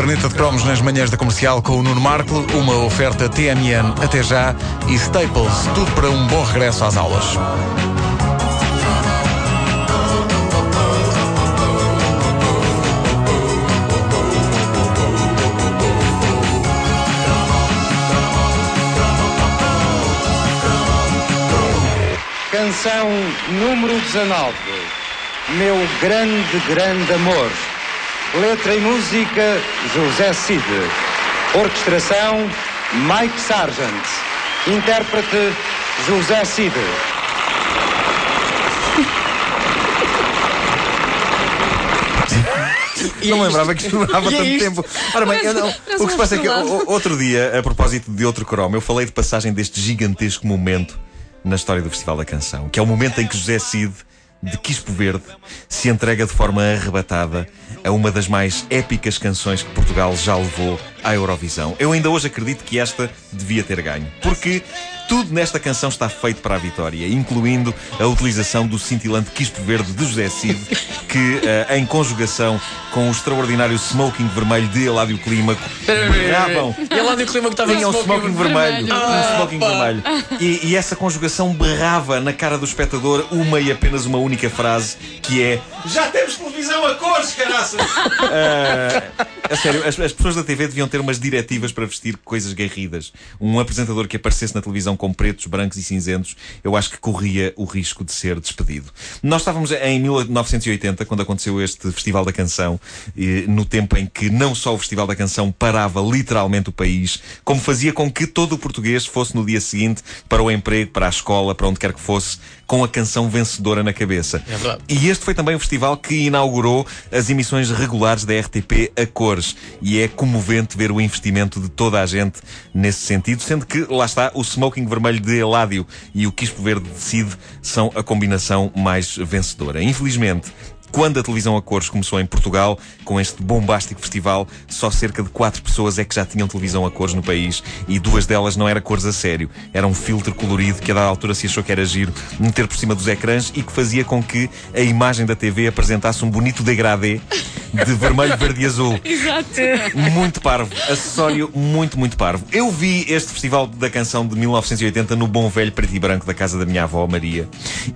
caderneta de cromos nas manhãs da comercial com o Nuno Marco, uma oferta TMN até já e Staples, tudo para um bom regresso às aulas. Canção número 19. Meu grande, grande amor. Letra e música José Cid. Orquestração Mike Sargent. Intérprete José Cid. Não me lembrava que E é tanto isto? tempo. Ora bem, eu não- o que se passa é que o- outro dia, a propósito de outro cromo, eu falei de passagem deste gigantesco momento na história do Festival da Canção, que é o momento em que José Cid, de Quispo Verde, se entrega de forma arrebatada a uma das mais épicas canções que Portugal já levou à Eurovisão. Eu ainda hoje acredito que esta devia ter ganho, porque tudo nesta canção está feito para a vitória, incluindo a utilização do cintilante Quispo Verde de José Cid, que, eh, em conjugação com o extraordinário smoking vermelho de Eládio Clímaco, berravam E ela deu o clima que estava tinha um smoking vermelho. vermelho. Um smoking vermelho. E, e essa conjugação berrava na cara do espectador uma e apenas uma única frase que é Já temos televisão a cores, caraças! Ah, a sério, as, as pessoas da TV deviam ter umas diretivas para vestir coisas garridas. Um apresentador que aparecesse na televisão com pretos, brancos e cinzentos, eu acho que corria o risco de ser despedido. Nós estávamos em 1980, quando aconteceu este Festival da Canção, no tempo em que não só o Festival da Canção parava literalmente o país, como fazia com que todo o português fosse no dia seguinte para o emprego, para a escola, para onde quer que fosse, com a canção vencedora na cabeça. É verdade. E este foi também o festival que inaugurou as emissões regulares da RTP a cores. E é comovente ver o investimento de toda a gente nesse sentido, sendo que, lá está, o smoking vermelho de Eládio e o quispo verde de Cid são a combinação mais vencedora. Infelizmente, quando a televisão a cores começou em Portugal, com este bombástico festival, só cerca de quatro pessoas é que já tinham televisão a cores no país e duas delas não era cores a sério. Era um filtro colorido que a dada altura se achou que era giro meter por cima dos ecrãs e que fazia com que a imagem da TV apresentasse um bonito degradê de vermelho, verde e azul. Exato. Muito parvo. Acessório muito, muito parvo. Eu vi este Festival da Canção de 1980 no bom velho preto e branco da casa da minha avó, Maria,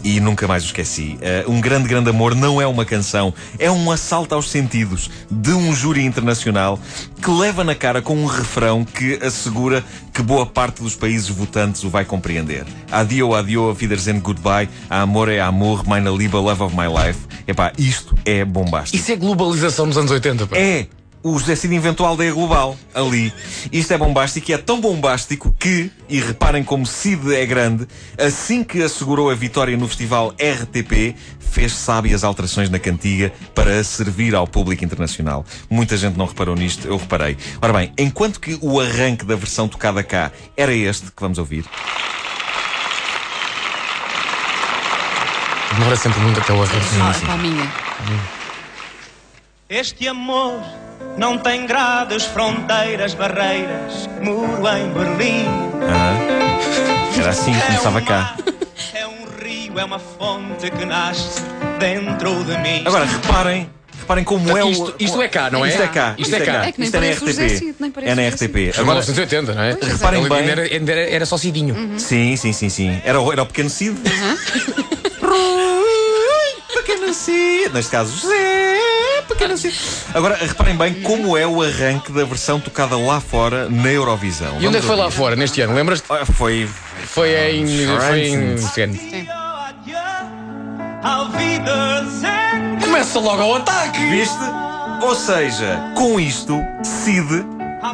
e nunca mais o esqueci. Uh, um grande, grande amor não é uma canção, é um assalto aos sentidos de um júri internacional que leva na cara com um refrão que assegura que boa parte dos países votantes o vai compreender. Adio, adio, Wiedersehen, goodbye, amor é amor, meine Liebe, love of my life. Epá, isto é bombástico. Isso é globalização nos anos 80, pá. É! O José Cid inventou a aldeia global ali. Isto é bombástico e é tão bombástico que, e reparem como Cid é grande, assim que assegurou a vitória no festival RTP, fez sábias alterações na cantiga para servir ao público internacional. Muita gente não reparou nisto, eu reparei. Ora bem, enquanto que o arranque da versão tocada cá era este que vamos ouvir, Demora sempre muito até o arranjo. Ah, palminha. Este amor não tem grades, fronteiras, barreiras, muro em Berlim. ah, era assim que É começava cá. É um rio, é uma fonte que nasce dentro de mim. Agora, reparem, reparem como é o. Isto, isto é cá, não é? Isto é cá. Isto é cá. É que nem Isto é na RTP. Nem É na RTP. Agora, Agora, 1980, não é? Reparem Ele bem- ainda Era, era, era só Cidinho. Sim, sim, sim, sim. Era, o- era o pequeno Cid. Rui, pequeno Cid. Neste caso, José, pequeno Cid. Agora, reparem bem como é o arranque da versão tocada lá fora na Eurovisão. E onde é que foi lá fora, neste ano? Lembras-te? Ah, Foi. Foi em. Foi em. Começa logo ao ataque! Viste? Ou seja, com isto, Cid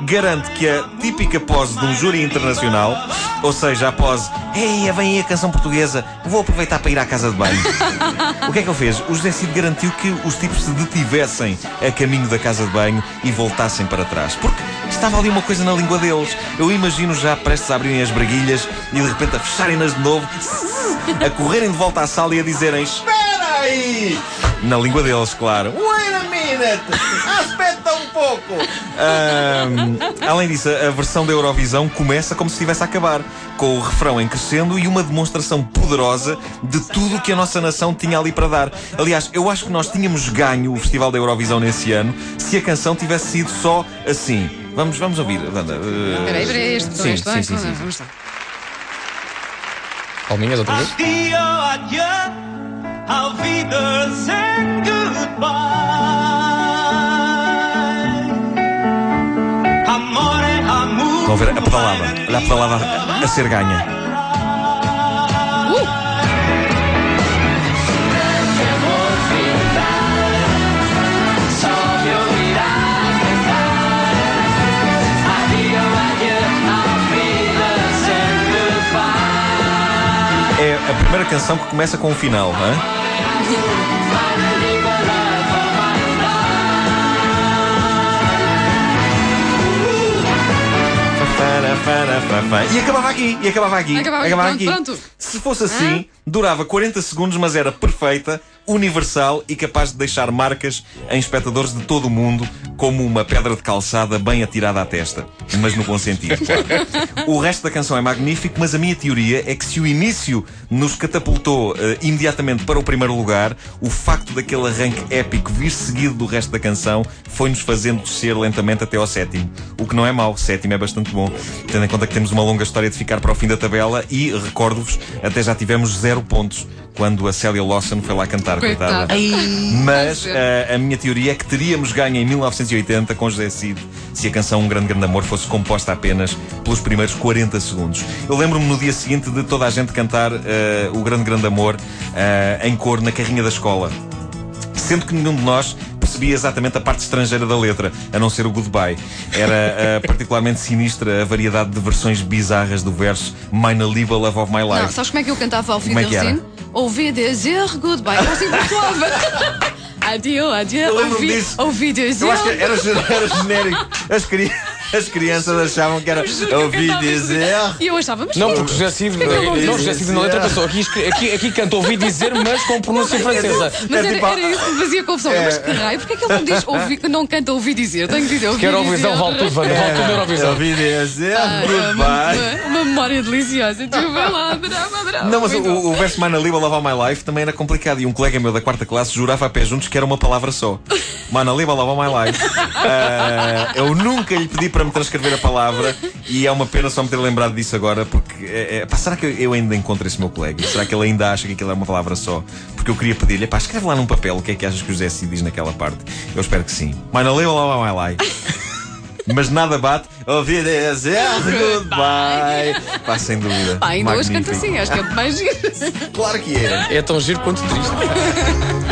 garante que a típica pose de um júri internacional, ou seja, a pose, ei, vem aí a canção portuguesa, vou aproveitar para ir à casa de banho. o que é que ele fez? O José Cid garantiu que os tipos se detivessem a caminho da casa de banho e voltassem para trás. Porque estava ali uma coisa na língua deles. Eu imagino já prestes a abrirem as braguilhas e de repente a fecharem-nas de novo, a correrem de volta à sala e a dizerem: Espera aí! Na língua deles, claro. Wait a minute! Aspetta um pouco! Ahm, além disso, a versão da Eurovisão começa como se estivesse a acabar, com o refrão em crescendo e uma demonstração poderosa de tudo o que a nossa nação tinha ali para dar. Aliás, eu acho que nós tínhamos ganho o Festival da Eurovisão nesse ano se a canção tivesse sido só assim. Vamos, vamos ouvir, Wanda. Uh, Peraí, peraí, este sim, este sim, sim, botão. sim. Vamos lá. Palminhas outra vez? Adio, adieu, auf Wiedersehen, goodbye. Estão ver a pedalada. Olha a pedalada a, ser ganha. É a primeira canção que começa com o final, não é? E acabava aqui, e acabava aqui. Acabava aqui, pronto, pronto. Se fosse assim, durava 40 segundos, mas era perfeita, universal e capaz de deixar marcas em espectadores de todo o mundo, como uma pedra de calçada bem atirada à testa. Mas no bom sentido. O resto da canção é magnífico, mas a minha teoria é que se o início nos catapultou eh, imediatamente para o primeiro lugar, o facto daquele arranque épico vir seguido do resto da canção foi-nos fazendo descer lentamente até ao sétimo. O que não é mau, sétimo é bastante bom, tendo em conta que temos uma longa história de ficar para o fim da tabela e, recordo-vos, até já tivemos zero pontos quando a Célia Lawson foi lá cantar, Coitada. coitada. Mas eh, a minha teoria é que teríamos ganho em 1980 com José Cid se a canção Um Grande Grande Amor fosse composta apenas pelos primeiros 40 segundos. Eu lembro-me no dia seguinte de toda a gente cantar eh, O Grande Grande Amor eh, em cor na carrinha da escola. Sendo que nenhum de nós percebia exatamente a parte estrangeira da letra, a não ser o goodbye. Era eh, particularmente sinistra a variedade de versões bizarras do verso Mine a Live Love of My Não, Life. sabes como é que eu cantava ao Como é? Ouvi dizer goodbye. Eu assim. Adio, adio. Eu lembro-me ouvi, disso. ouvi dizer. Eu acho que era, era genérico. As, cri- as crianças achavam que era ouvi cantava dizer. E eu achava, mas Não, porque José Cid, Porquê que eu não não, Cid na letra pensou aqui, escre- aqui, aqui canta ouvi dizer, mas com pronúncia francesa. Mas É era, tipo era isso que me fazia confusão. Mas que raio, porquê que ele não diz ouvi, não canta ouvi dizer? Tenho que dizer ouvi Que a Eurovisão dizer. vale tudo, Wanda, vale tudo na Eurovisão. Ouvi dizer Ah, goodbye. Uma, uma memória deliciosa. Tu vai lá, adorava, adorava. Não, mas Muito bom. o, o verso Mine a Live a Love of My Life também era complicado. E um colega meu da quarta classe jurava a pé juntos que era uma palavra só. Mine a Live a Love of My Life. Ah, eu nunca lhe pedi para me transcrever a palavra e é uma pena só me ter lembrado disso agora. Porque é, é, pá, será que eu ainda encontro esse meu colega? Será que ele ainda acha que aquilo é uma palavra só? Porque eu queria pedir-lhe, pá, escreve lá num papel o que é que achas que o José Cid diz naquela parte. Eu espero que sim. A Live a Love of My Life. Mas nada bate ouvir dizer goodbye. Pá, sem dúvida. Pá, ainda hoje canto assim, acho que é mais giro. Claro que é. É tão giro quanto triste.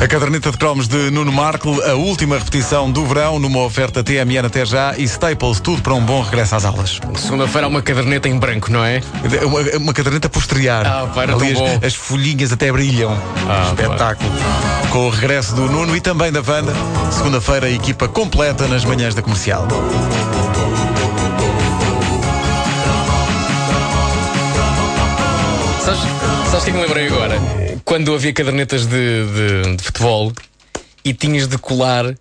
A caderneta de cromos de Nuno Marco, a última repetição do verão numa oferta TMN até já e Staples, tudo para um bom regresso às aulas. Segunda-feira há uma caderneta em branco, não é? Uma, uma caderneta posterior. Ah, pá, era Ali as, as folhinhas até brilham. Ah, Espetáculo. Com o regresso do Nuno e também da Wanda. Segunda-feira, a equipa completa nas manhãs da comercial. Sabes, sabes o é que me lembrei agora? Quando havia cadernetas de, de- de futebol e tinhas de colar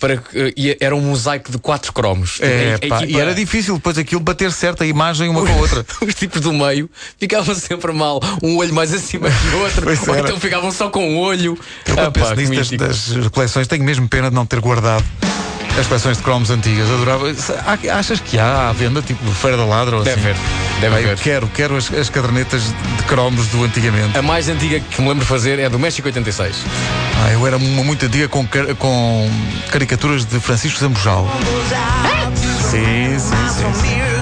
para que e era um mosaico de quatro cromos. É, A- a pá, equipa- E era difícil depois aquilo bater certo a imagem uma com a outra. Os tipos do meio ficavam sempre mal, um olho mais acima que o outro, Pois ou era. então ficavam só com um olho. Eu Ah, penso pá, nisso das, das coleções, tenho mesmo pena de não ter guardado as coleções de cromos antigas. Adorava. Achas que há à venda, tipo Feira da Ladra ou Deve assim? haver, deve eu haver. quero, quero as, as cadernetas de cromos do antigamente. A mais antiga que me lembro de fazer é do México 86. Ah, eu era uma muito antiga com, com caricaturas de Francisco Zambojal. Sim, sim, sim. sim.